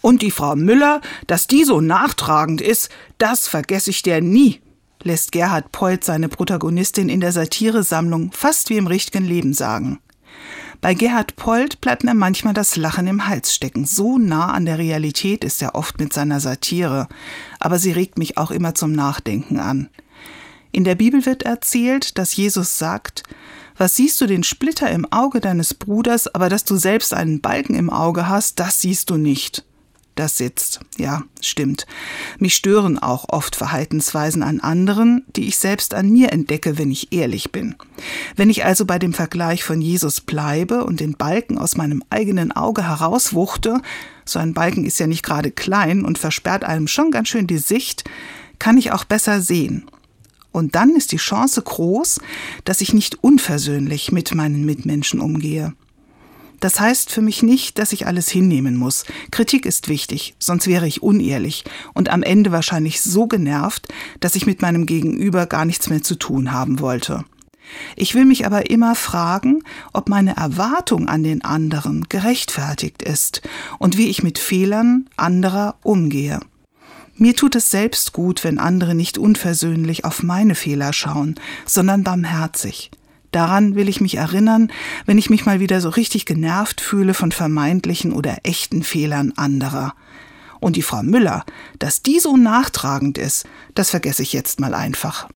Und die Frau Müller, dass die so nachtragend ist, das vergesse ich der nie, lässt Gerhard Polt seine Protagonistin in der Satiresammlung fast wie im richtigen Leben sagen. Bei Gerhard Polt bleibt mir manchmal das Lachen im Hals stecken. So nah an der Realität ist er oft mit seiner Satire. Aber sie regt mich auch immer zum Nachdenken an. In der Bibel wird erzählt, dass Jesus sagt, was siehst du den Splitter im Auge deines Bruders, aber dass du selbst einen Balken im Auge hast, das siehst du nicht das sitzt. Ja, stimmt. Mich stören auch oft Verhaltensweisen an anderen, die ich selbst an mir entdecke, wenn ich ehrlich bin. Wenn ich also bei dem Vergleich von Jesus bleibe und den Balken aus meinem eigenen Auge herauswuchte, so ein Balken ist ja nicht gerade klein und versperrt einem schon ganz schön die Sicht, kann ich auch besser sehen. Und dann ist die Chance groß, dass ich nicht unversöhnlich mit meinen Mitmenschen umgehe. Das heißt für mich nicht, dass ich alles hinnehmen muss. Kritik ist wichtig, sonst wäre ich unehrlich und am Ende wahrscheinlich so genervt, dass ich mit meinem Gegenüber gar nichts mehr zu tun haben wollte. Ich will mich aber immer fragen, ob meine Erwartung an den anderen gerechtfertigt ist und wie ich mit Fehlern anderer umgehe. Mir tut es selbst gut, wenn andere nicht unversöhnlich auf meine Fehler schauen, sondern barmherzig. Daran will ich mich erinnern, wenn ich mich mal wieder so richtig genervt fühle von vermeintlichen oder echten Fehlern anderer. Und die Frau Müller, dass die so nachtragend ist, das vergesse ich jetzt mal einfach.